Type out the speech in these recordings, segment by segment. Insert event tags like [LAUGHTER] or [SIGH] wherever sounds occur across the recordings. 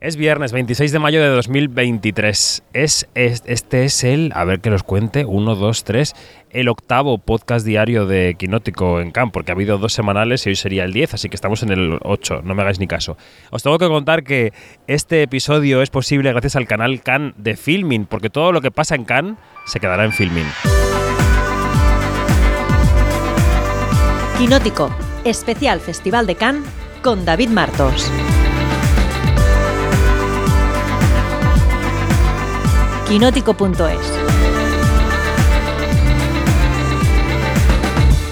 Es viernes 26 de mayo de 2023. Es, este es el, a ver que los cuente, 1, 2, 3, el octavo podcast diario de Quinótico en Cannes, porque ha habido dos semanales y hoy sería el 10, así que estamos en el 8, no me hagáis ni caso. Os tengo que contar que este episodio es posible gracias al canal Cannes de Filming, porque todo lo que pasa en Cannes se quedará en Filming. Quinótico, especial Festival de Cannes con David Martos. quinótico.es.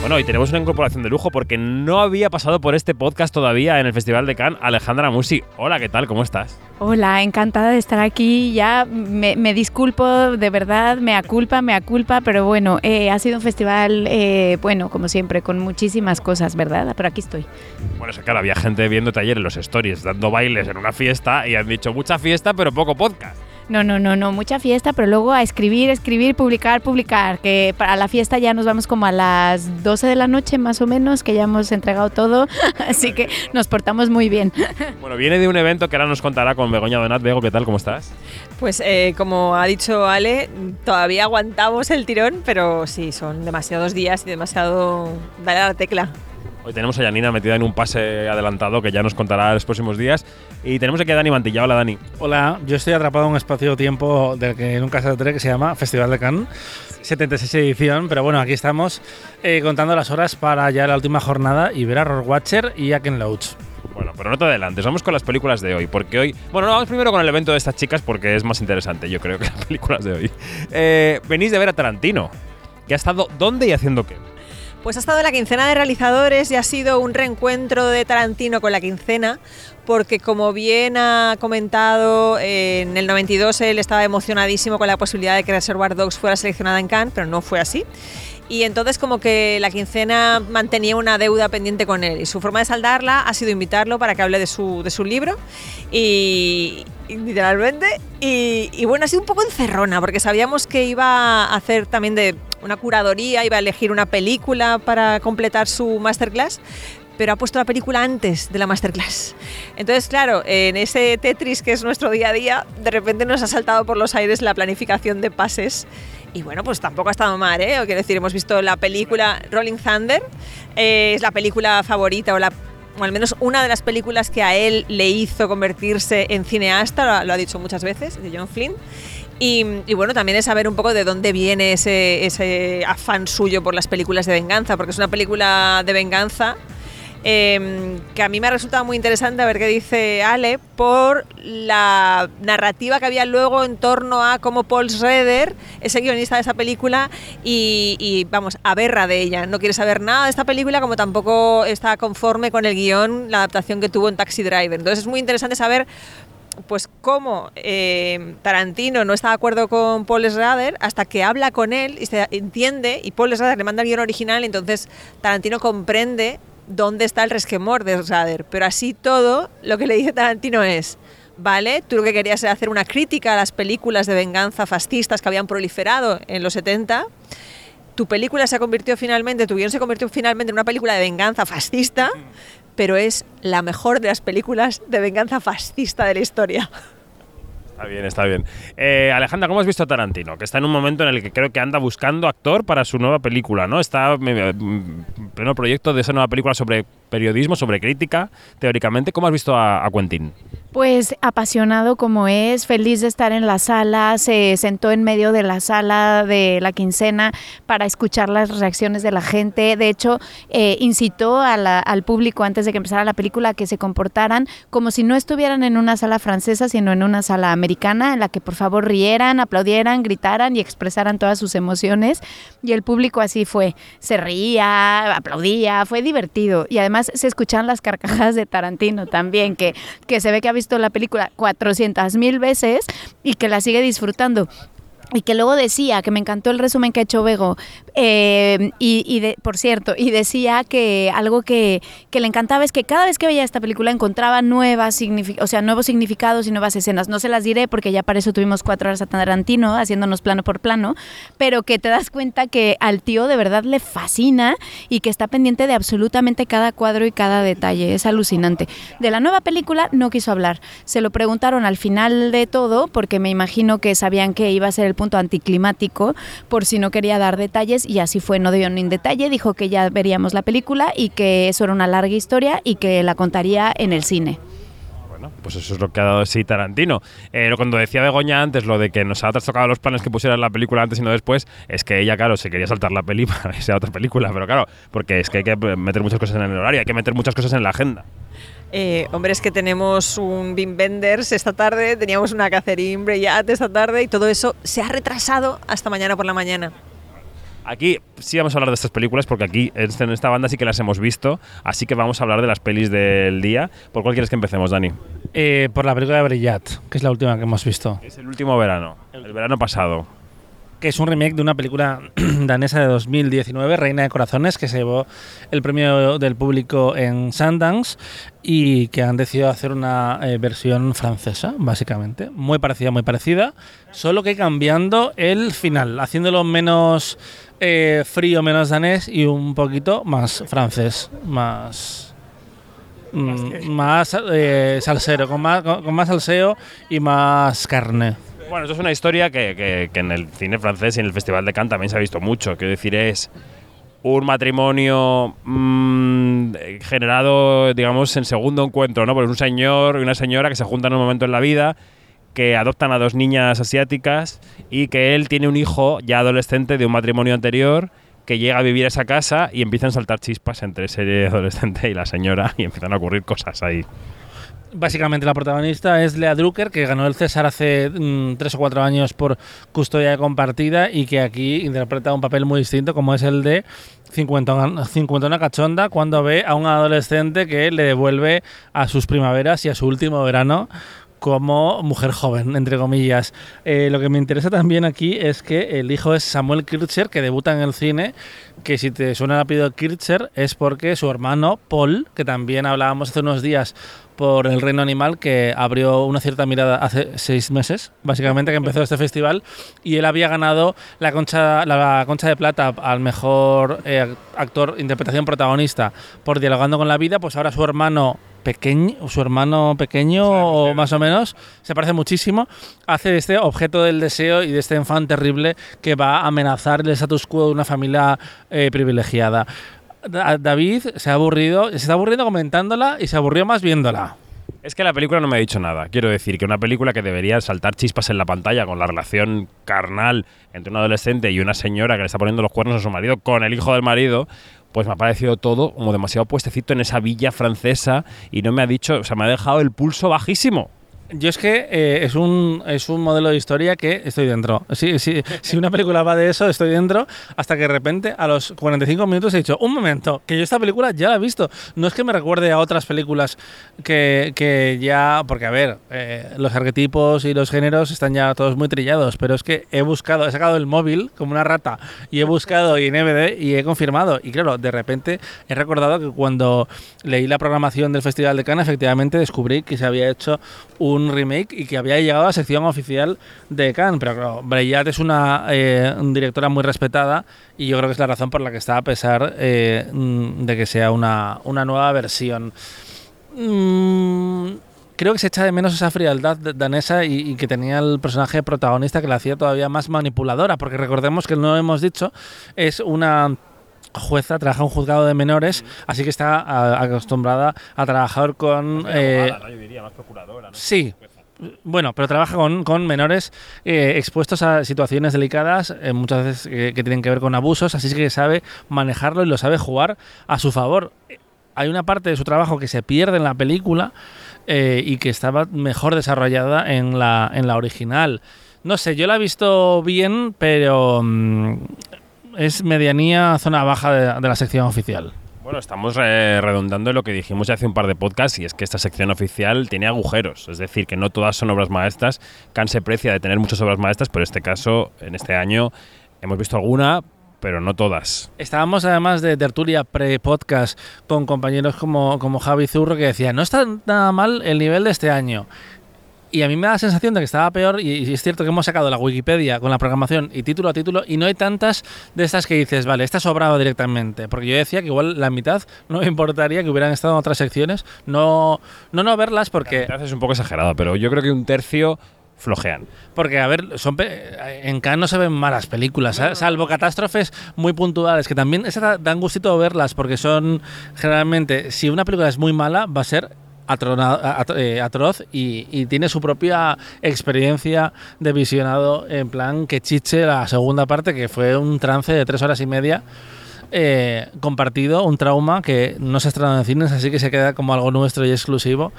Bueno, y tenemos una incorporación de lujo porque no había pasado por este podcast todavía en el Festival de Cannes Alejandra Musi. Hola, ¿qué tal? ¿Cómo estás? Hola, encantada de estar aquí. Ya me, disculpo, de verdad, me aculpa, me aculpa, pero bueno, eh, ha sido un festival, eh, bueno, como siempre, con muchísimas cosas, ¿verdad? Pero aquí estoy. Bueno, es que claro, había gente viéndote ayer en los stories, dando bailes en una fiesta y han dicho mucha fiesta, pero poco podcast. No, no, no, no, mucha fiesta, pero luego a escribir, escribir, publicar, publicar, que para la fiesta ya nos vamos como a las 12 de la noche más o menos, que ya hemos entregado todo, [LAUGHS] así que nos portamos muy bien. [LAUGHS] Bueno, viene de un evento que ahora nos contará con Begoña Donat. Bego, ¿qué tal? ¿Cómo estás? Pues eh, como ha dicho Ale, todavía aguantamos el tirón, pero sí, son demasiados días y demasiado... Dale a la tecla. Hoy tenemos a Yanina metida en un pase adelantado que ya nos contará los próximos días. Y tenemos aquí a Dani Mantilla. Hola, Dani. Hola, yo estoy atrapado en un espacio-tiempo del que nunca saldré, que se llama Festival de Cannes, 76 edición. Pero bueno, aquí estamos eh, contando las horas para ya la última jornada y ver a Roar Watcher y a Ken Loach. Bueno, pero no te adelantes, vamos con las películas de hoy, porque hoy... Bueno, no, vamos primero con el evento de estas chicas porque es más interesante, yo creo, que las [LAUGHS] películas de hoy. Eh, venís de ver a Tarantino, que ha estado dónde y haciendo qué. Pues ha estado la quincena de realizadores y ha sido un reencuentro de Tarantino con la quincena, porque como bien ha comentado, en el 92 él estaba emocionadísimo con la posibilidad de que Reservoir Dogs fuera seleccionada en Cannes, pero no fue así. Y entonces como que la quincena mantenía una deuda pendiente con él y su forma de saldarla ha sido invitarlo para que hable de su, de su libro y, literalmente y, bueno ha sido un poco encerrona porque sabíamos que iba a hacer también de una curadoría, iba a elegir una película para completar su masterclass, pero ha puesto la película antes de la masterclass. Entonces, claro, en ese Tetris que es nuestro día a día, de repente nos ha saltado por los aires la planificación de pases. Y bueno, pues tampoco ha estado mal, ¿eh? Quiero decir, hemos visto la película Rolling Thunder, eh, es la película favorita o al menos una de las películas que a él le hizo convertirse en cineasta, lo, ha dicho muchas veces, de John Flynn. Y, bueno, también es saber un poco de dónde viene ese afán suyo por las películas de venganza, porque es una película de venganza Em, que a mí me ha resultado muy interesante ver qué dice Ale por la narrativa que había luego en torno a cómo Paul Schrader es el guionista de esa película y, y, vamos, aberra de ella. No quiere saber nada de esta película como tampoco está conforme con el guion, la adaptación que tuvo en Taxi Driver. Entonces es muy interesante saber pues cómo eh, Tarantino no está de acuerdo con Paul Schrader hasta que habla con él y se entiende y Paul Schrader le manda el guion original entonces Tarantino comprende dónde está el resquemor de Schrader. Pero así todo, lo que le dice Tarantino es, vale, tú lo que querías era hacer una crítica a las películas de venganza fascistas que habían proliferado en los 70. Tu película se convirtió finalmente, tu guion se convirtió finalmente en una película de venganza fascista, pero es la mejor de las películas de venganza fascista de la historia. Está bien, está bien. Eh, Alejandra, ¿cómo has visto a Tarantino? Que está en un momento en el que creo que anda buscando actor para su nueva película, ¿no? Está en pleno proyecto de esa nueva película sobre periodismo, sobre crítica, teóricamente. ¿Cómo has visto a, a Quentin? Pues apasionado como es, feliz de estar en la sala, se sentó en medio de la sala de la quincena para escuchar las reacciones de la gente. De hecho, eh, incitó al público antes de que empezara la película a que se comportaran como si no estuvieran en una sala francesa, sino en una sala americana, en la que por favor rieran, aplaudieran, gritaran y expresaran todas sus emociones. Y el público así fue, se reía, aplaudía, fue divertido. Y además se escuchan las carcajadas de Tarantino también, que, que se ve que ha visto la película 400 mil veces y que la sigue disfrutando. Y que luego decía, que me encantó el resumen que ha hecho Bego, eh, y, de, por cierto, y decía que algo que, que, le encantaba es que cada vez que veía esta película encontraba nuevas o sea, nuevos significados y nuevas escenas. No se las diré porque ya para eso tuvimos cuatro horas a Tarantino haciéndonos plano por plano, pero que te das cuenta que al tío de verdad le fascina y que está pendiente de absolutamente cada cuadro y cada detalle. Es alucinante. De la nueva película no quiso hablar. Se lo preguntaron al final de todo porque me imagino que sabían que iba a ser el punto anticlimático por si no quería dar detalles y así fue, no dio ni un detalle, dijo que ya veríamos la película y que eso era una larga historia y que la contaría en el cine. Pues eso es lo que ha dado sí Tarantino. Eh, cuando decía Begoña antes lo de que nos ha trastocado los planes que pusiera la película antes y no después, es que ella, claro, se quería saltar la peli [LAUGHS] para que sea otra película, pero claro, porque es que hay que meter muchas cosas en el horario, hay que meter muchas cosas en la agenda. Eh, hombre, es que tenemos un Wim Wenders esta tarde, teníamos una Catherine Breillat esta tarde y todo eso se ha retrasado hasta mañana por la mañana. Aquí sí vamos a hablar de estas películas porque aquí en esta banda sí que las hemos visto, así que vamos a hablar de las pelis del día. ¿Por cuál quieres que empecemos, Dani? Eh, por la película de Brillat, que es la última que hemos visto. Es el último verano, el verano pasado que es un remake de una película [CLEARS THROAT] danesa de 2019, Reina de Corazones, que se llevó el premio del público en Sundance y que han decidido hacer una eh, versión francesa, básicamente. Muy parecida, muy parecida, solo que cambiando el final, haciéndolo menos eh, frío, menos danés y un poquito más francés, más mm, más eh, salsero, con más, con más salseo y más carne. Bueno, eso es una historia que, en el cine francés y en el Festival de Cannes también se ha visto mucho. Quiero decir, es un matrimonio mm, generado, digamos, en segundo encuentro, ¿no? Pues un señor y una señora que se juntan en un momento en la vida, que adoptan a dos niñas asiáticas y que él tiene un hijo ya adolescente de un matrimonio anterior que llega a vivir a esa casa y empiezan a saltar chispas entre ese adolescente y la señora y empiezan a ocurrir cosas ahí. Básicamente la protagonista es Lea Drucker, que ganó el César hace mm, tres o cuatro años por custodia compartida y que aquí interpreta un papel muy distinto como es el de 50, 50 cachonda cuando ve a un adolescente que le devuelve a sus primaveras y a su último verano como mujer joven, entre comillas. Eh, lo que me interesa también aquí es que el hijo es Samuel Kircher, que debuta en el cine, que si te suena rápido Kircher es porque su hermano Paul, que también hablábamos hace unos días por el reino animal que abrió una cierta mirada hace seis meses, básicamente que empezó este festival y él había ganado la concha, la concha de plata al mejor eh, actor interpretación protagonista por dialogando con la vida, pues ahora su hermano pequeño, su hermano pequeño o más o menos, se parece muchísimo, hace este objeto del deseo y de este enfant terrible que va a amenazar el status quo de una familia eh, privilegiada. David se ha aburrido, se está aburriendo comentándola y se aburrió más viéndola. Es que la película no me ha dicho nada. Quiero decir que una película que debería saltar chispas en la pantalla con la relación carnal entre un adolescente y una señora que le está poniendo los cuernos a su marido con el hijo del marido, pues me ha parecido todo como demasiado puestecito en esa villa francesa y no me ha dicho, o sea, me ha dejado el pulso bajísimo. Yo es que eh, es, un, es un modelo de historia que estoy dentro. Si, si, si una película va de eso, estoy dentro, hasta que de repente a los 45 minutos he dicho, un momento, que yo esta película ya la he visto. No es que me recuerde a otras películas que, que ya, porque a ver, eh, los arquetipos y los géneros están ya todos muy trillados, pero es que he buscado, he sacado el móvil como una rata y he buscado y en MD y he confirmado. Y claro, de repente he recordado que cuando leí la programación del Festival de Cannes, efectivamente descubrí que se había hecho un un remake y que había llegado a la sección oficial de Cannes. Pero claro, Breyat es una eh, directora muy respetada y yo creo que es la razón por la que está a pesar eh, mm, de que sea una, una nueva versión. Mm, creo que se echa de menos esa frialdad danesa y, y, que tenía el personaje protagonista que la hacía todavía más manipuladora, porque recordemos que no hemos dicho, es una jueza, trabaja en un juzgado de menores, así que está acostumbrada a trabajar con... Eh, yo diría, más procuradora. Sí. Bueno, pero trabaja con, con menores eh, expuestos a situaciones delicadas, eh, muchas veces que tienen que ver con abusos, así que sabe manejarlo y lo sabe jugar a su favor. Hay una parte de su trabajo que se pierde en la película y que estaba mejor desarrollada en la, en la original. No sé, yo la he visto bien, pero mm, es medianía zona baja de, la sección oficial. Bueno, estamos eh, redondando lo que dijimos hace un par de podcasts y es que esta sección oficial tiene agujeros, es decir, que no todas son obras maestras. Can se precia de tener muchas obras maestras, pero en este caso, en este año, hemos visto alguna, pero no todas. Estábamos además de tertulia pre-podcast con compañeros como, como Javi Zurro que decía, no está nada mal el nivel de este año. Y a mí me da la sensación de que estaba peor, y, y es cierto que hemos sacado la Wikipedia con la programación y título a título, y no hay tantas de estas que dices, vale, esta sobrado directamente. Porque yo decía que igual la mitad [LAUGHS] no me importaría que hubieran estado en otras secciones, no no, no verlas porque... Es un poco exagerado, pero yo creo que un tercio flojean. Porque, a ver, son pe- en Cannes no se ven malas películas, ¿eh? salvo catástrofes muy puntuales, que también da- dan gustito verlas, porque son generalmente, si una película es muy mala, va a ser atrona- at- eh, atroz y, tiene su propia experiencia de visionado, en plan que chiche la segunda parte, que fue un trance de tres horas y media. eh, compartido, un trauma que no se estrenado en cines, así que se queda como algo nuestro y exclusivo.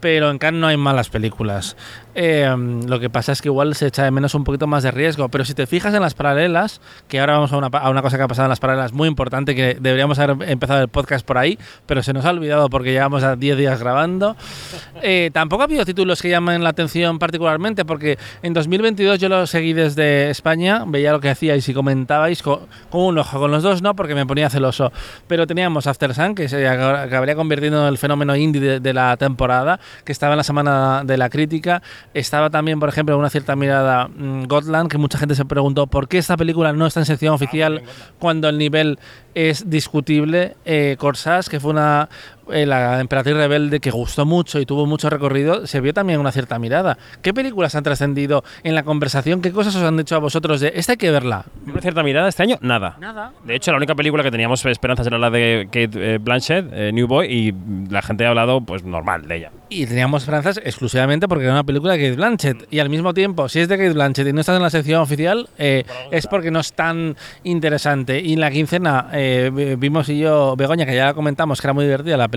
Pero en Cannes no hay malas películas. Eh, lo que pasa es que igual se echa de menos un poquito más de riesgo. Pero si te fijas en las paralelas, que ahora vamos a una, a una cosa que ha pasado en las paralelas muy importante, que deberíamos haber empezado el podcast por ahí, pero se nos ha olvidado porque llevamos a 10 días grabando. [LAUGHS] Eh, tampoco ha habido títulos que llamen la atención particularmente, porque en 2022 yo lo seguí desde España, veía lo que hacíais y comentabais con, con un ojo, con los dos no, porque me ponía celoso. Pero teníamos After Sun, que se acabaría convirtiendo en el fenómeno indie de, de la temporada, que estaba en la semana de la crítica. Estaba también, por ejemplo, una cierta mirada mm, Gotland, que mucha gente se preguntó por qué esta película no está en sección oficial cuando el nivel es discutible. Eh, Corsage, que fue una eh, la emperatriz rebelde que gustó mucho y tuvo mucho recorrido, se vio también una cierta mirada. ¿Qué películas han trascendido en la conversación? ¿Qué cosas os han dicho a vosotros de esta hay que verla? Una cierta mirada este año, nada. Nada. De hecho, la única película que teníamos esperanzas era la de Kate eh, Blanchett, eh, New Boy, y la gente ha hablado pues normal de ella. Y teníamos esperanzas exclusivamente porque era una película de Kate Blanchett. Y al mismo tiempo, si es de Kate Blanchett y no estás en la sección oficial, eh, es porque no es tan interesante. Y en la quincena vi- vimos y yo, Begoña, que ya la comentamos, que era muy divertida, la película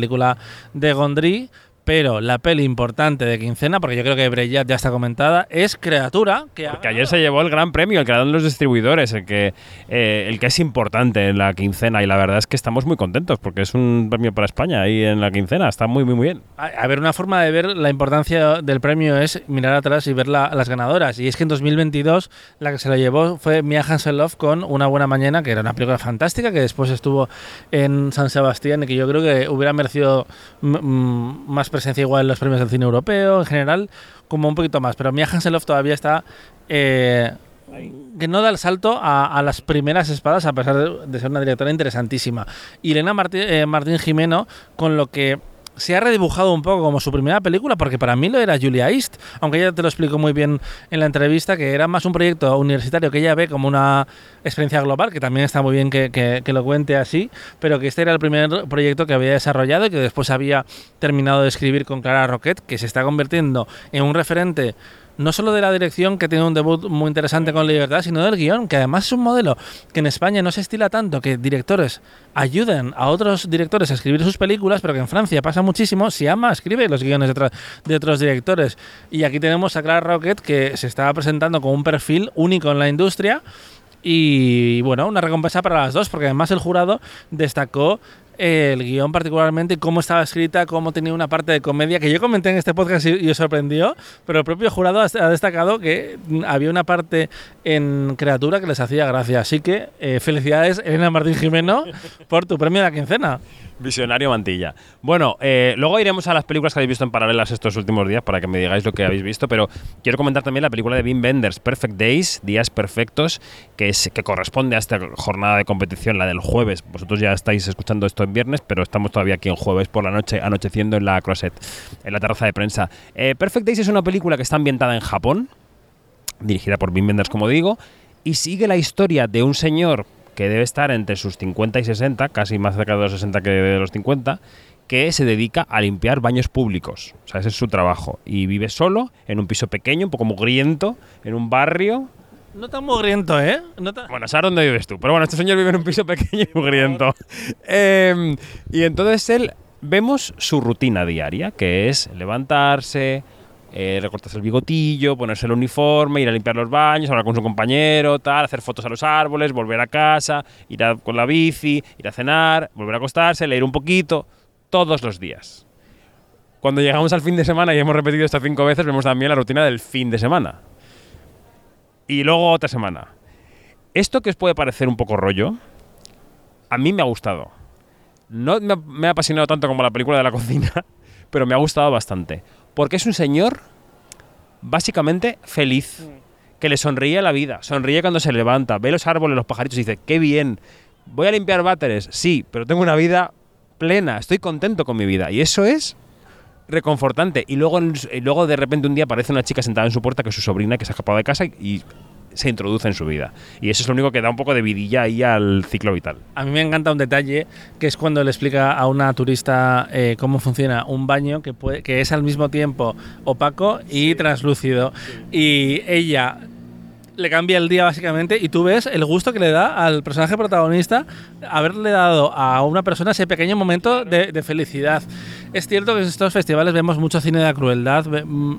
de Gondry. Pero la peli importante de quincena, porque yo creo que Breyat ya está comentada, es Creatura. Que Porque ayer se llevó el gran premio, el que le dan los distribuidores, el que, eh, el que es importante en la quincena. Y la verdad es que estamos muy contentos porque es un premio para España ahí en la quincena. Está muy, muy, muy bien. A, a ver, una forma de ver la importancia del premio es mirar atrás y ver la- las ganadoras. Y es que en 2022 la que se lo llevó fue Mia Hansen-Love con Una Buena Mañana, que era una película fantástica, que después estuvo en San Sebastián y que yo creo que hubiera merecido más presencia igual en los premios del cine europeo, en general, como un poquito más. Pero Mia Hansen-Love todavía está... eh, que no da el salto a, las primeras espadas, a pesar de, ser una directora interesantísima. Y Elena eh, Martín Jimeno, con lo que se ha redibujado un poco como su primera película, porque para mí lo era Julia East, aunque ella te lo explicó muy bien en la entrevista, que era más un proyecto universitario que ella ve como una experiencia global, que también está muy bien que, lo cuente así, pero que este era el primer proyecto que había desarrollado y que después había terminado de escribir con Clara Roquette, que se está convirtiendo en un referente no solo de la dirección, que tiene un debut muy interesante con Libertad, sino del guion, que además es un modelo que en España no se estila tanto, que directores ayuden a otros directores a escribir sus películas, pero que en Francia pasa muchísimo. Si ama, escribe los guiones de, otros directores. Y aquí tenemos a Clara Rocket, que se está presentando con un perfil único en la industria. Y bueno, una recompensa para las dos, porque además el jurado destacó el guion particularmente, cómo estaba escrita, cómo tenía una parte de comedia, que yo comenté en este podcast y, y os sorprendió, pero el propio jurado ha, destacado que había una parte en criatura que les hacía gracia. Así que eh, felicidades, Elena Martín Jimeno, por tu premio de la quincena. Visionario Mantilla. Bueno, eh, luego iremos a las películas que habéis visto en paralelas estos últimos días para que me digáis lo que habéis visto, pero quiero comentar también la película de Wim Wenders, Perfect Days, Días Perfectos, que, es, que corresponde a esta jornada de competición, la del jueves. Vosotros ya estáis escuchando esto en viernes, pero estamos todavía aquí en jueves por la noche, anocheciendo en la Croset, en la terraza de prensa. Eh, Perfect Days es una película que está ambientada en Japón, dirigida por Wim Wenders, como digo, y sigue la historia de un señor que debe estar entre sus 50 y 60, casi más cerca de los 60 que de los 50, que se dedica a limpiar baños públicos. O sea, ese es su trabajo. Y vive solo, en un piso pequeño, un poco mugriento, en un barrio. No tan mugriento, ¿eh? No tan- Bueno, ¿sabes dónde vives tú? Pero bueno, este señor vive en un piso pequeño y mugriento. Em, y entonces él, vemos su rutina diaria, que es levantarse, eh, recortarse el bigotillo, ponerse el uniforme, ir a limpiar los baños, hablar con su compañero, tal, hacer fotos a los árboles, volver a casa, ir a- con la bici, ir a cenar, volver a acostarse, leer un poquito, todos los días. Cuando llegamos al fin de semana y hemos repetido esto cinco veces, vemos también la rutina del fin de semana. Y luego otra semana. Esto que os puede parecer un poco rollo, a mí me ha gustado. No me, me ha apasionado tanto como la película de la cocina, [LAUGHS] pero me ha gustado bastante. Porque es un señor básicamente feliz, que le sonríe a la vida, sonríe cuando se levanta, ve los árboles, los pajaritos y dice, qué bien, voy a limpiar váteres, sí, pero tengo una vida plena, estoy contento con mi vida. Y eso es reconfortante. Y luego, y luego de repente un día aparece una chica sentada en su puerta que es su sobrina que se ha escapado de casa y, y se introduce en su vida. Y eso es lo único que da un poco de vidilla ahí al ciclo vital. A mí me encanta un detalle que es cuando le explica a una turista eh, cómo funciona un baño que, puede, que es al mismo tiempo opaco y translúcido. Y ella le cambia el día básicamente y tú ves el gusto que le da al personaje protagonista haberle dado a una persona ese pequeño momento de, de felicidad. Es cierto que en estos festivales vemos mucho cine de la crueldad, mm,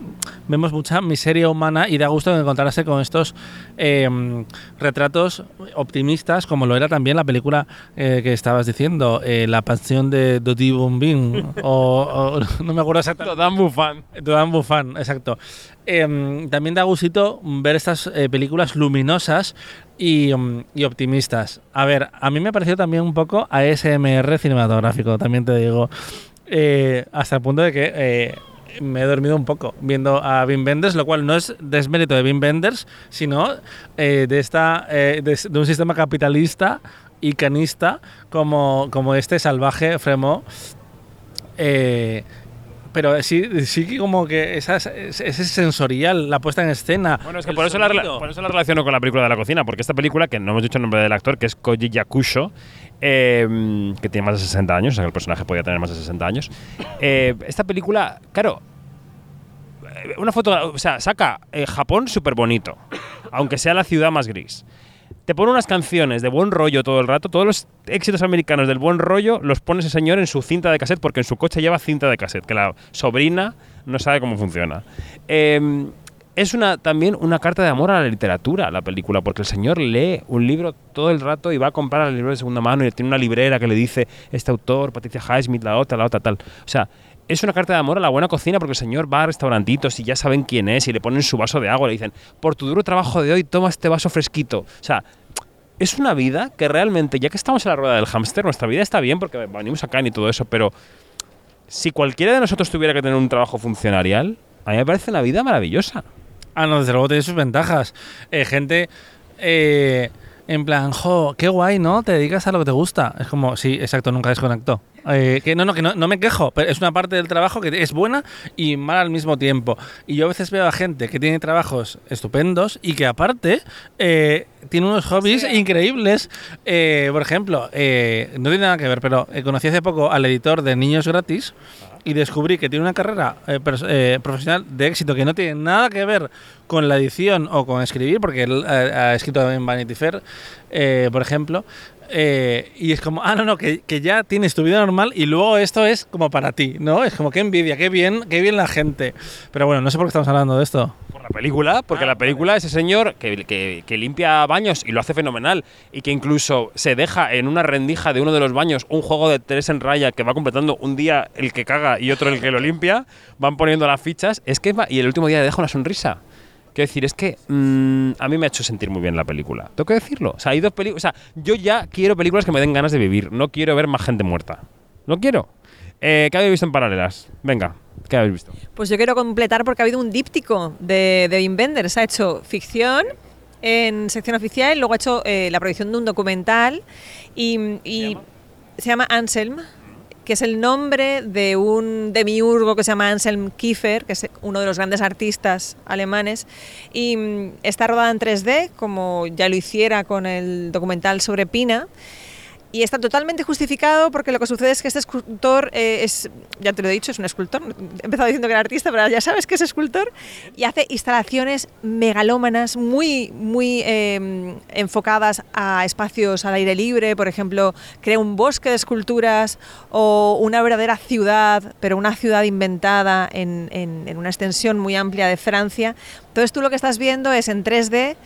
vemos mucha miseria humana y da gusto encontrarse con estos eh, mm, retratos optimistas, como lo era también la película eh, que estabas diciendo, eh, La pasión de Dodi Bombín, [LAUGHS] o, o- [LAUGHS] no me acuerdo exactamente. Dan Buffan. Dudan Buffan, exacto. Em, también da gustito ver estas eh, películas luminosas y, mm, y optimistas. A ver, a mí me ha parecido también un poco ASMR cinematográfico, también te digo. Eh, hasta el punto de que eh, me he dormido un poco viendo a Wim Wenders, lo cual no es desmérito de Wim Wenders, sino eh, de, esta, de, de un sistema capitalista y canista como, como este salvaje Fremont. Pero sí, sí que como que esa, ese ese sensorial, la puesta en escena. Bueno, es que por eso, la, por eso la relaciono con la película de la cocina, porque esta película, que no hemos dicho el nombre del actor, que es Koji Yakusho, eh, que tiene más de 60 años, o sea que el personaje podía tener más de 60 años. eh, esta película, claro, eh, una foto, o sea, saca eh, Japón súper bonito, aunque sea la ciudad más gris. Te pone unas canciones de buen rollo todo el rato, todos los éxitos americanos del buen rollo los pone ese señor en su cinta de cassette, porque en su coche lleva cinta de cassette, que la sobrina no sabe cómo funciona. Eh, es una, también una carta de amor a la literatura, la película, porque el señor lee un libro todo el rato y va a comprar el libro de segunda mano y tiene una librera que le dice este autor, Patricia Highsmith, la otra, la otra, tal. O sea, es una carta de amor a la buena cocina porque el señor va a restaurantitos y ya saben quién es y le ponen su vaso de agua y le dicen, por tu duro trabajo de hoy, toma este vaso fresquito. O sea, es una vida que realmente, ya que estamos en la rueda del hámster, nuestra vida está bien porque venimos acá y todo eso, pero si cualquiera de nosotros tuviera que tener un trabajo funcionarial, a mí me parece una vida maravillosa. Ah, no, desde luego tiene sus ventajas. Eh, gente eh, en plan, jo, qué guay, ¿no? Te dedicas a lo que te gusta. Es como, sí, exacto, nunca desconectó. Eh, que no, no, que no, no me quejo, pero es una parte del trabajo que es buena y mala al mismo tiempo. Y yo a veces veo a gente que tiene trabajos estupendos y que aparte eh, tiene unos hobbies increíbles. Eh, por ejemplo, eh, no tiene nada que ver, pero conocí hace poco al editor de Niños Gratis y descubrí que tiene una carrera eh, eh, profesional de éxito que no tiene nada que ver con la edición o con escribir, porque él eh, ha escrito en Vanity Fair, por ejemplo. Eh, y es como, ah, no, no, que, que ya tienes tu vida normal y luego esto es como para ti, ¿no? Es como, qué envidia, qué bien, qué bien la gente. Pero bueno, no sé por qué estamos hablando de esto. Por la película, porque Ah, la película ese señor que, que- que limpia baños y lo hace fenomenal y que incluso se deja en una rendija de uno de los baños un juego de tres en raya que va completando un día el que caga y otro el que lo limpia, van poniendo las fichas, es que va- y el último día le deja una sonrisa. Quiero decir, es que mm, a mí me ha hecho sentir muy bien la película. Tengo que decirlo. O sea, hay dos películas. O sea, yo ya quiero películas que me den ganas de vivir. No quiero ver más gente muerta. No quiero. Eh, ¿Qué habéis visto en paralelas? Venga, ¿qué habéis visto? Pues yo quiero completar porque ha habido un díptico de, de Wim Wenders. Ha hecho ficción en sección oficial, luego ha hecho eh, la producción de un documental y, y se llama Anselm, que es el nombre de un demiurgo que se llama Anselm Kiefer, que es uno de los grandes artistas alemanes, y mm, está rodada en 3D, como ya lo hiciera con el documental sobre Pina. Y está totalmente justificado porque lo que sucede es que este escultor eh, es, ya te lo he dicho, es un escultor. He empezado diciendo que era artista, pero ya sabes que es escultor. Y hace instalaciones megalómanas muy, muy em, enfocadas a espacios al aire libre. Por ejemplo, crea un bosque de esculturas o una verdadera ciudad, pero una ciudad inventada en, en una extensión muy amplia de Francia. Entonces tú lo que estás viendo es en 3D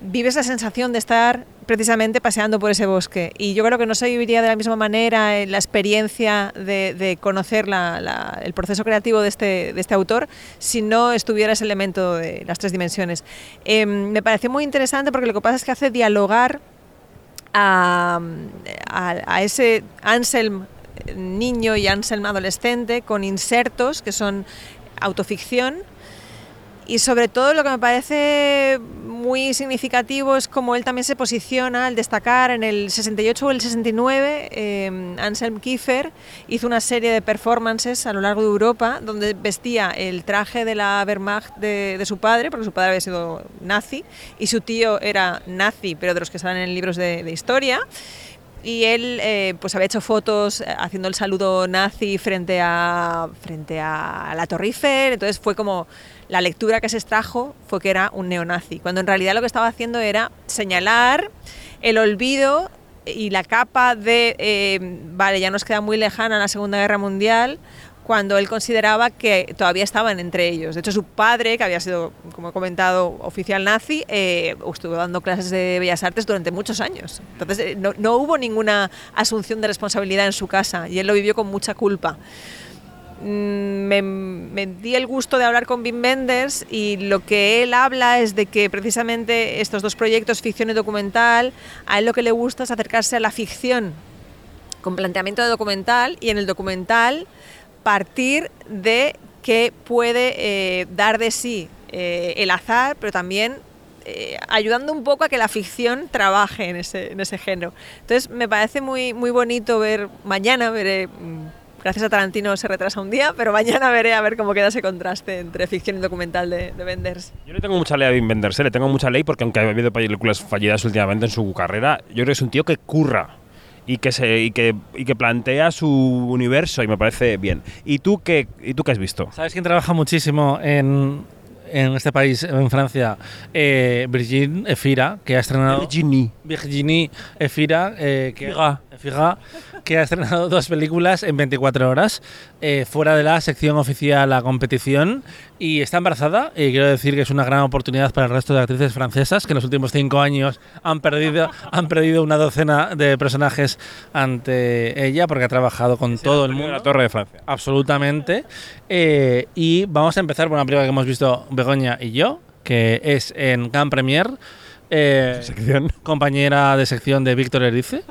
vives la sensación de estar precisamente paseando por ese bosque. Y yo creo que no se viviría de la misma manera la experiencia de, conocer el proceso creativo de este, de este, autor si no estuviera ese elemento de las tres dimensiones. Em, me pareció muy interesante porque lo que pasa es que hace dialogar a, a ese Anselm niño y Anselm adolescente con insertos que son autoficción y sobre todo lo que me parece muy significativo es cómo él también se posiciona al destacar en el 68 o el 69. Eh, Anselm Kiefer hizo una serie de performances a lo largo de Europa donde vestía el traje de la Wehrmacht de, su padre, porque su padre había sido nazi, y su tío era nazi, pero de los que salen en libros de, de historia y él eh, pues había hecho fotos eh, haciendo el saludo nazi frente a, frente a la Torre Eiffel, entonces fue como la lectura que se extrajo fue que era un neonazi, cuando en realidad lo que estaba haciendo era señalar el olvido y la capa de, eh, vale, ya nos queda muy lejana la Segunda Guerra Mundial, cuando él consideraba que todavía estaban entre ellos. De hecho, su padre, que había sido, como he comentado, oficial nazi, eh, estuvo dando clases de Bellas Artes durante muchos años. Entonces, eh, no, no, hubo ninguna asunción de responsabilidad en su casa y él lo vivió con mucha culpa. Mm, me, di el gusto de hablar con Wim Wenders y lo que él habla es de que precisamente estos dos proyectos, ficción y documental, a él lo que le gusta es acercarse a la ficción con planteamiento de documental y en el documental partir de que puede eh, dar de sí eh, el azar, pero también eh, ayudando un poco a que la ficción trabaje en ese, en ese género. Entonces me parece muy, muy bonito ver, mañana veré, mm, gracias a Tarantino se retrasa un día, pero mañana veré a ver cómo queda ese contraste entre ficción y documental de, de Wenders. Yo le tengo mucha ley a Wim Wenders, le tengo mucha ley porque aunque ha habido películas fallidas últimamente en su carrera, yo creo que es un tío que curra y que, se, y que, y que plantea su universo y me parece bien. ¿Y tú qué, y tú qué has visto? ¿Sabes quién trabaja muchísimo en, en este país, en Francia, eh, Brigitte Efira, que ha estrenado. Virginie. Virginie Efira, eh, que, Efira, que ha estrenado [LAUGHS] dos películas en 24 horas, eh, fuera de la sección oficial a competición, y está embarazada. Y quiero decir que es una gran oportunidad para el resto de actrices francesas que en los últimos cinco años han perdido, han perdido una docena de personajes ante ella, porque ha trabajado con todo el mundo. La Torre de Francia. Absolutamente. Eh, y vamos a empezar por una película que hemos visto Begoña y yo, que es en Cannes Premier. Eh, compañera de sección de Víctor Erice.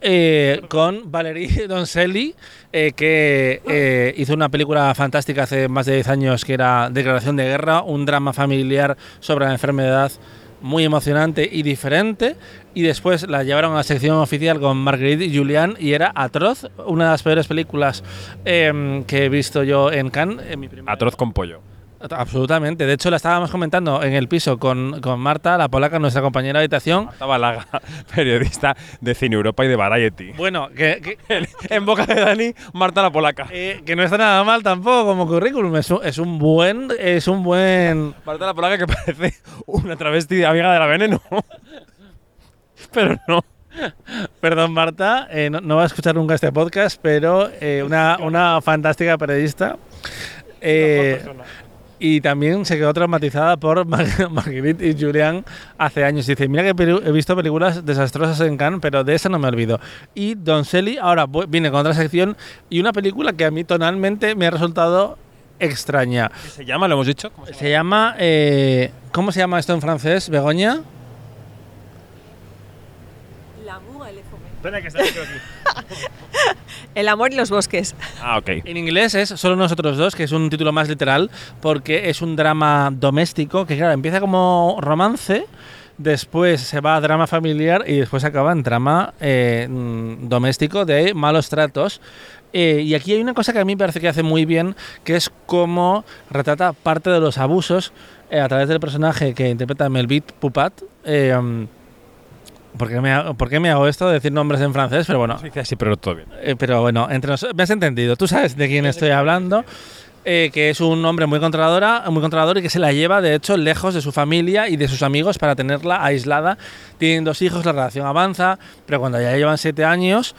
Eh, con Valerie [LAUGHS] Doncelli, eh, que eh, hizo una película fantástica hace más de 10 años que era Declaración de Guerra, un drama familiar sobre la enfermedad muy emocionante y diferente. Y después la llevaron a la sección oficial con Marguerite y Julian y era atroz, una de las peores películas em, que he visto yo en Cannes. Atroz con pollo. Absolutamente. De hecho, la estábamos comentando en el piso con, con Marta, la polaca, nuestra compañera de habitación. Marta Balaga, [LAUGHS] periodista de Cine Europa y de Variety. Bueno, que, [LAUGHS] en boca de Dani, Marta la polaca. Eh, que no está nada mal tampoco como currículum. Es un, es un buen. Es un buen. Marta la polaca que parece una travesti amiga de la veneno. [LAUGHS] pero no. Perdón, Marta, eh, no, va a escuchar nunca este podcast, pero eh, una, una fantástica periodista. Eh, y también se quedó traumatizada por [LAUGHS] Marguerite y Julian hace años. Dice, mira que he visto películas desastrosas en Cannes, pero de esa no me olvido. Y Don Selly ahora viene con otra sección y una película que a mí tonalmente me ha resultado extraña. ¿Qué se llama? ¿Lo hemos dicho? se, llama? Eh, ¿Cómo se llama esto en francés, Begoña? Espera que está aquí. [LAUGHS] El amor y los bosques. Ah, ok. En inglés es Solo nosotros dos, que es un título más literal, porque es un drama doméstico que, claro, empieza como romance, después se va a drama familiar y después acaba en drama eh, mm, doméstico de malos tratos. Eh, y aquí hay una cosa que a mí me parece que hace muy bien, que es cómo retrata parte de los abusos eh, a través del personaje que interpreta Melvit Pupat. Mm, ¿por qué, me hago, ¿por qué me hago esto de decir nombres en francés? Pero bueno, dice así, pero todo bien. eh, pero bueno, entre nos- me has entendido. Tú sabes de quién estoy hablando. eh, que es un hombre muy controladora, muy controlador y que se la lleva, de hecho, lejos de su familia y de sus amigos para tenerla aislada. Tienen dos hijos, la relación avanza, pero cuando ya llevan siete años,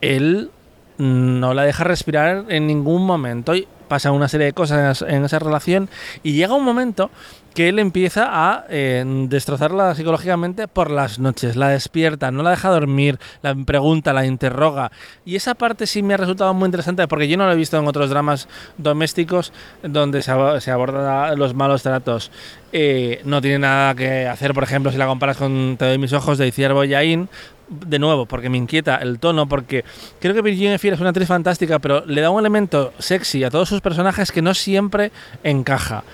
él no la deja respirar en ningún momento y pasa una serie de cosas en esa relación y llega un momento que él empieza a eh, destrozarla psicológicamente por las noches, la despierta, no la deja dormir, la pregunta, la interroga y esa parte sí me ha resultado muy interesante porque yo no lo he visto en otros dramas domésticos donde se, ab- abordan los malos tratos. Eh, no tiene nada que hacer, por ejemplo, si la comparas con Te doy mis ojos de Ciervo Yain, de nuevo, porque me inquieta el tono, porque creo que Virginia Fira es una actriz fantástica, pero le da un elemento sexy a todos sus personajes que no siempre encaja.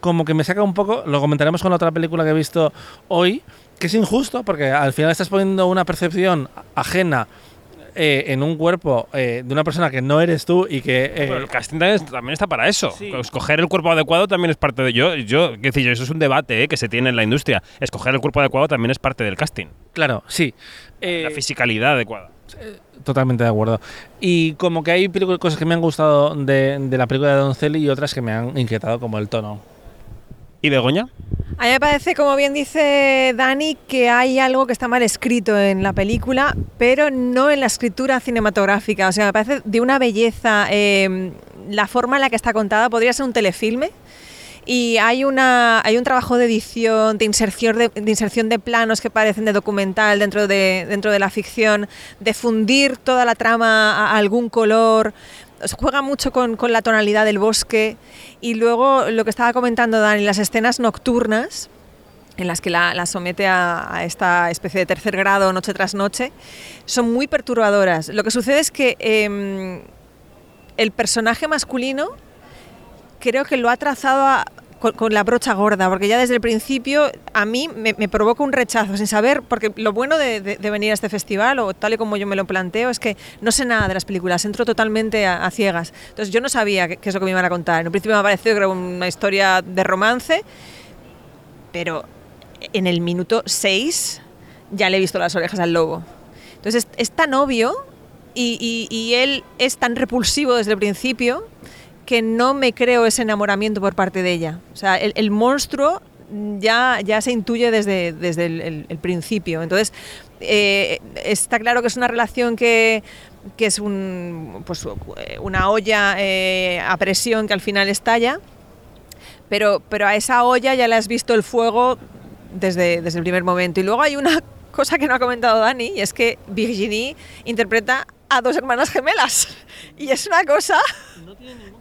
Como que me saca un poco, lo comentaremos con otra película que he visto hoy, que es injusto, porque al final estás poniendo una percepción ajena eh, en un cuerpo eh, de una persona que no eres tú y que... eh, Pero el casting también, también está para eso. Sí. Escoger el cuerpo adecuado también es parte de yo. Yo, qué decir, yo, eso es un debate eh, que se tiene en la industria. Escoger el cuerpo adecuado también es parte del casting. claro, sí. Eh, la fisicalidad adecuada. Totalmente de acuerdo. Y como que hay películas- cosas que me han gustado de, de la película de Doncelli y otras que me han inquietado, como el tono. ¿Y Begoña? A mí me parece, como bien dice Dani, que hay algo que está mal escrito en la película, pero no en la escritura cinematográfica. O sea, me parece de una belleza eh, la forma en la que está contada. Podría ser un telefilme. Y hay, una, hay un trabajo de edición, de inserción de, de inserción de planos que parecen de documental dentro de, dentro de la ficción, de fundir toda la trama a algún color. Juega mucho con, la tonalidad del bosque. Y luego lo que estaba comentando Dani, las escenas nocturnas, en las que la, somete a, a esta especie de tercer grado noche tras noche, son muy perturbadoras. Lo que sucede es que em, el personaje masculino creo que lo ha trazado a- con, la brocha gorda, porque ya desde el principio a mí me, provoca un rechazo sin saber, porque lo bueno de, venir a este festival, o tal y como yo me lo planteo, es que no sé nada de las películas, entro totalmente a, ciegas. Entonces yo no sabía qué, qué es lo que me iban a contar. En un principio me ha parecido que era una historia de romance, pero en el minuto 6 ya le he visto las orejas al lobo. Entonces es, tan obvio y él es tan repulsivo desde el principio que no me creo ese enamoramiento por parte de ella. O sea, el, el monstruo ya, ya se intuye desde, desde el, el- el principio. Entonces, eh, está claro que es una relación que, que es un, pues, una olla eh, a presión que al final estalla, pero, pero a esa olla ya le has visto el fuego desde, desde el primer momento. Y luego hay una cosa que no ha comentado Dani, y es que Virginie interpreta a dos hermanas gemelas. [LAUGHS] Y es una cosa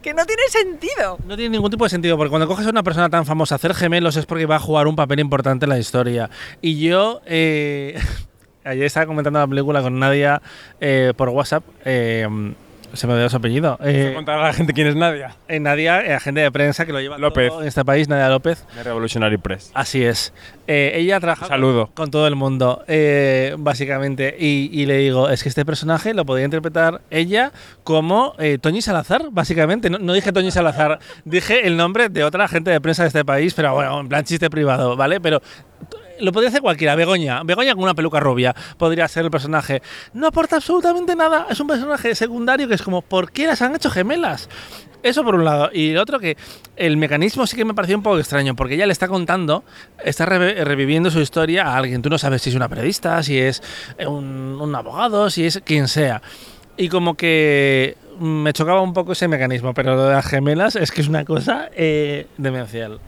que no tiene sentido. No tiene ningún tipo de sentido, porque cuando coges a una persona tan famosa a hacer gemelos es porque va a jugar un papel importante en la historia. Y yo, eh, [LAUGHS] ayer estaba comentando la película con Nadia eh, por WhatsApp, eh, se me olvidó su apellido. Eh, contar a la gente quién es Nadia. eh, Nadia, eh, agente de prensa que lo lleva López. todo en este país, Nadia López. De Revolutionary Press. Así es. Eh, ella trabaja Saludo. Con, con todo el mundo, eh, básicamente. Y, y le digo, es que este personaje lo podría interpretar ella como eh, Toñi Salazar, básicamente. No, no dije Toñi Salazar, [LAUGHS] dije el nombre de otra agente de prensa de este país, pero bueno, en plan chiste privado, ¿vale? Pero lo podría hacer cualquiera. Begoña, Begoña con una peluca rubia podría ser el personaje. No aporta absolutamente nada. Es un personaje secundario que es como, ¿por qué las han hecho gemelas? Eso por un lado. Y el otro que el mecanismo sí que me pareció un poco extraño, porque ella le está contando, está re- reviviendo su historia a alguien. Tú no sabes si es una periodista, si es eh, un, un abogado, si es quien sea. Y como que me chocaba un poco ese mecanismo, pero lo de las gemelas es que es una cosa eh, demencial.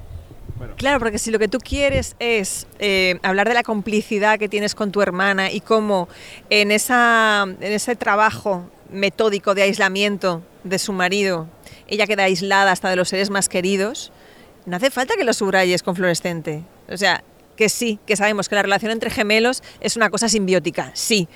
Claro, porque si lo que tú quieres es eh, hablar de la complicidad que tienes con tu hermana y cómo en, esa, en ese trabajo metódico de aislamiento de su marido, ella queda aislada hasta de los seres más queridos, no hace falta que lo subrayes con fluorescente. O sea, que sí, que sabemos que la relación entre gemelos es una cosa simbiótica, sí.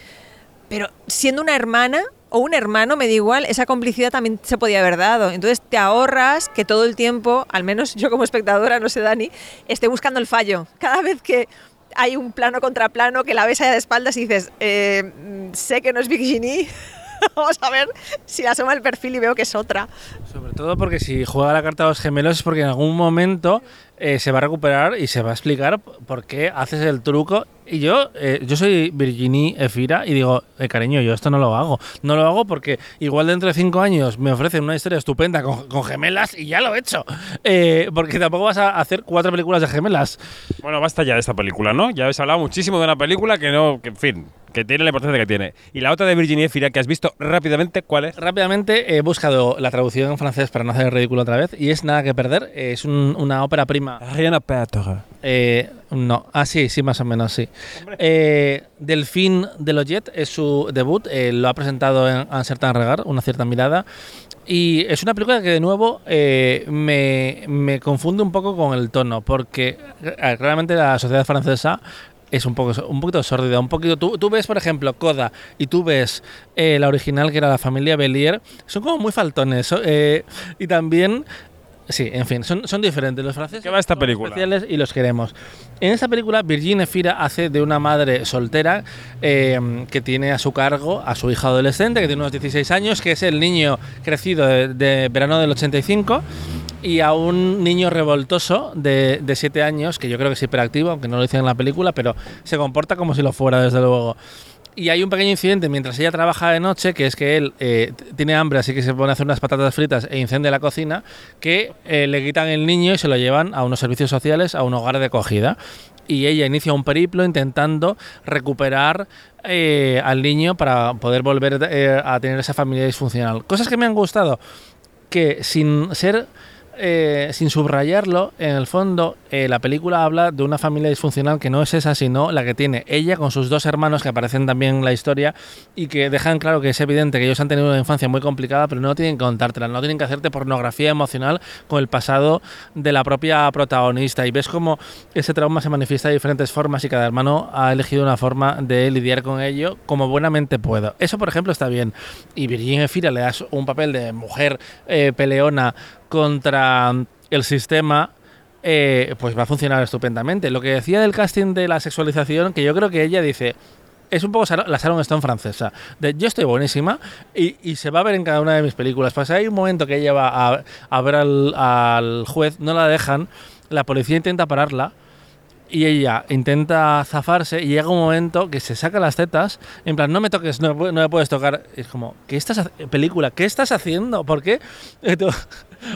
Pero siendo una hermana o un hermano, me da igual, esa complicidad también se podía haber dado. Entonces te ahorras que todo el tiempo, al menos yo como espectadora, no sé Dani, esté buscando el fallo. Cada vez que hay un plano contra plano, que la ves allá de espaldas y dices, eh, sé que no es Virginie, [LAUGHS] vamos a ver si asoma el perfil y veo que es otra. Sobre todo porque si juega la carta de los gemelos es porque en algún momento eh, se va a recuperar y se va a explicar por qué haces el truco. Y yo, eh, yo soy Virginie Efira y digo, eh, cariño, yo esto no lo hago. No lo hago porque igual dentro de cinco años me ofrecen una historia estupenda con, con gemelas y ya lo he hecho. Eh, porque tampoco vas a hacer cuatro películas de gemelas. Bueno, basta ya de esta película, ¿no? Ya habéis hablado muchísimo de una película que no, que en fin, que tiene la importancia que tiene. Y la otra de Virginie Efira que has visto rápidamente, ¿cuál es? Rápidamente he buscado la traducción en francés para no hacer el ridículo otra vez y es Nada que perder. Es un- una ópera prima. Rien à perdre. Eh, no, ah, sí, sí, más o menos, sí. Eh, Delphine Deloyet es su debut, eh, lo ha presentado en Un certain regard, una cierta mirada. Y es una película que de nuevo eh, me, me confunde un poco con el tono, porque eh, realmente la sociedad francesa es un poco un poquito sórdida, un poquito. Tú, tú ves, por ejemplo, Coda y tú ves eh, la original que era la familia Bellier, son como muy faltones. eh, y también Sí, en fin, son, son diferentes. Los franceses ¿Qué va esta son película? especiales y los queremos. En esta película, Virginie Fira hace de una madre soltera eh, que tiene a su cargo a su hija adolescente, que tiene unos 16 años, que es el niño crecido de, de verano del 85, y a un niño revoltoso de, de 7 años, que yo creo que es hiperactivo, aunque no lo dicen en la película, pero se comporta como si lo fuera, desde luego. Y hay un pequeño incidente mientras ella trabaja de noche, que es que él eh, tiene hambre, así que se pone a hacer unas patatas fritas e incendia la cocina, que eh, le quitan el niño y se lo llevan a unos servicios sociales, a un hogar de acogida. Y ella inicia un periplo intentando recuperar eh, al niño para poder volver a tener esa familia disfuncional. Cosas que me han gustado, que sin ser eh, sin subrayarlo, en el fondo, eh, la película habla de una familia disfuncional que no es esa, sino la que tiene ella con sus dos hermanos que aparecen también en la historia y que dejan claro que es evidente que ellos han tenido una infancia muy complicada, pero no tienen que contártela, no tienen que hacerte pornografía emocional con el pasado de la propia protagonista. Y ves cómo ese trauma se manifiesta de diferentes formas y cada hermano ha elegido una forma de lidiar con ello como buenamente puedo. Eso, por ejemplo, está bien. Y Virginia Fira le das un papel de mujer eh, peleona contra el sistema, eh, pues va a funcionar estupendamente. Lo que decía del casting de la sexualización, que yo creo que ella dice, es un poco la Sharon Stone francesa. Yo estoy buenísima y, se va a ver en cada una de mis películas. Pues hay un momento que ella va a, ver al, juez, no la dejan, la policía intenta pararla y ella intenta zafarse y llega un momento que se saca las tetas, en plan, no me toques, no, no me puedes tocar. Es como, ¿qué estás haciendo? Película, ¿qué estás haciendo? ¿Por qué?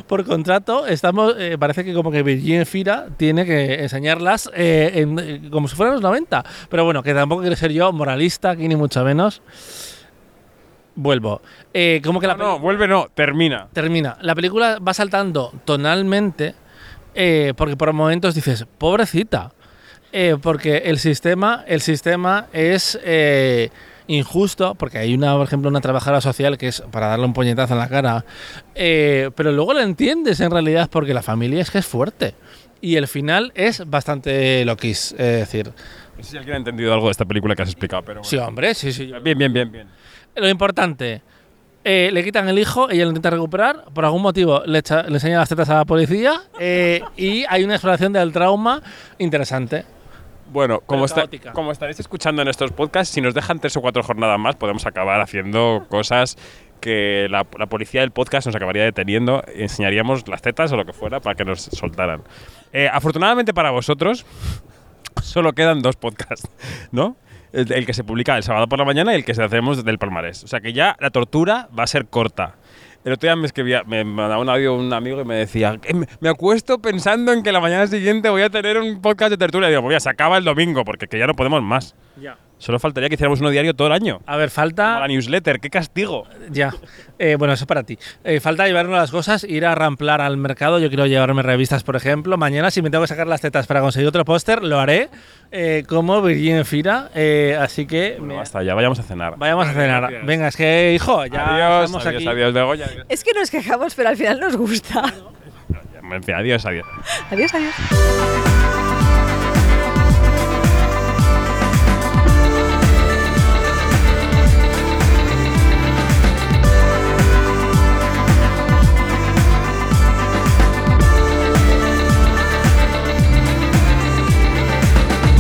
Por contrato, estamos, eh, parece que como que Virginia Fira tiene que enseñarlas eh, en- eh, como si fueran los 90. Pero bueno, que tampoco quiero ser yo moralista aquí, ni mucho menos. Vuelvo. Eh, como que la No, no, vuelve no, termina. termina. La película va saltando tonalmente porque por momentos dices, pobrecita. Porque el sistema, el sistema es injusto, porque hay una, por ejemplo, una trabajadora social que es para darle un puñetazo en la cara, eh, pero luego lo entiendes en realidad porque la familia es que es fuerte. Y el final es bastante loquis, es decir, No sé si alguien ha entendido algo de esta película que has explicado, pero sí, bueno. hombre, sí, sí. yo- Bien, bien, bien, bien. Lo importante, eh, le quitan el hijo, ella lo intenta recuperar, por algún motivo le, echa- le enseña las tetas a la policía eh, y hay una exploración del trauma interesante. Bueno, como, está- como estaréis escuchando en estos podcasts, si nos dejan tres o cuatro jornadas más, podemos acabar haciendo cosas que la, la policía del podcast nos acabaría deteniendo. Enseñaríamos las tetas o lo que fuera para que nos soltaran. Eh, afortunadamente para vosotros, [LAUGHS] solo quedan dos podcasts, ¿no? El, el que se publica el sábado por la mañana y el que se hacemos del palmarés. O sea que ya la tortura va a ser corta. El otro día me escribía, me mandaba un audio un amigo y me decía, "Eh, me- acuesto pensando en que la mañana siguiente voy a tener un podcast de tertulia. Y digo, pues ya, se acaba el domingo, porque que ya no podemos más. Solo faltaría que hiciéramos uno diario todo el año. A ver, Como falta... la newsletter, qué castigo. Ya. Eh, bueno, eso es para ti. Eh, falta llevarnos las cosas, ir a ramplar al mercado. Yo quiero llevarme revistas, por ejemplo. Mañana, si me tengo que sacar las tetas para conseguir otro póster, lo haré eh, como Virginia Fira. Eh, así que Bueno, me- basta, ya vayamos a cenar. vayamos a cenar. Venga, es que, hijo, ya adiós, estamos adiós, aquí. adiós, de Goya. Es que nos quejamos, pero al final nos gusta. En fin, adiós, adiós. Adiós, adiós.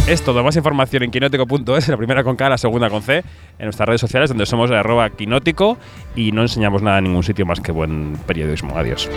Es todo. Más información en quinótico.es, la primera con K, la segunda con C, en nuestras redes sociales, donde somos arroba quinótico y no enseñamos nada en ningún sitio más que buen periodismo. Adiós.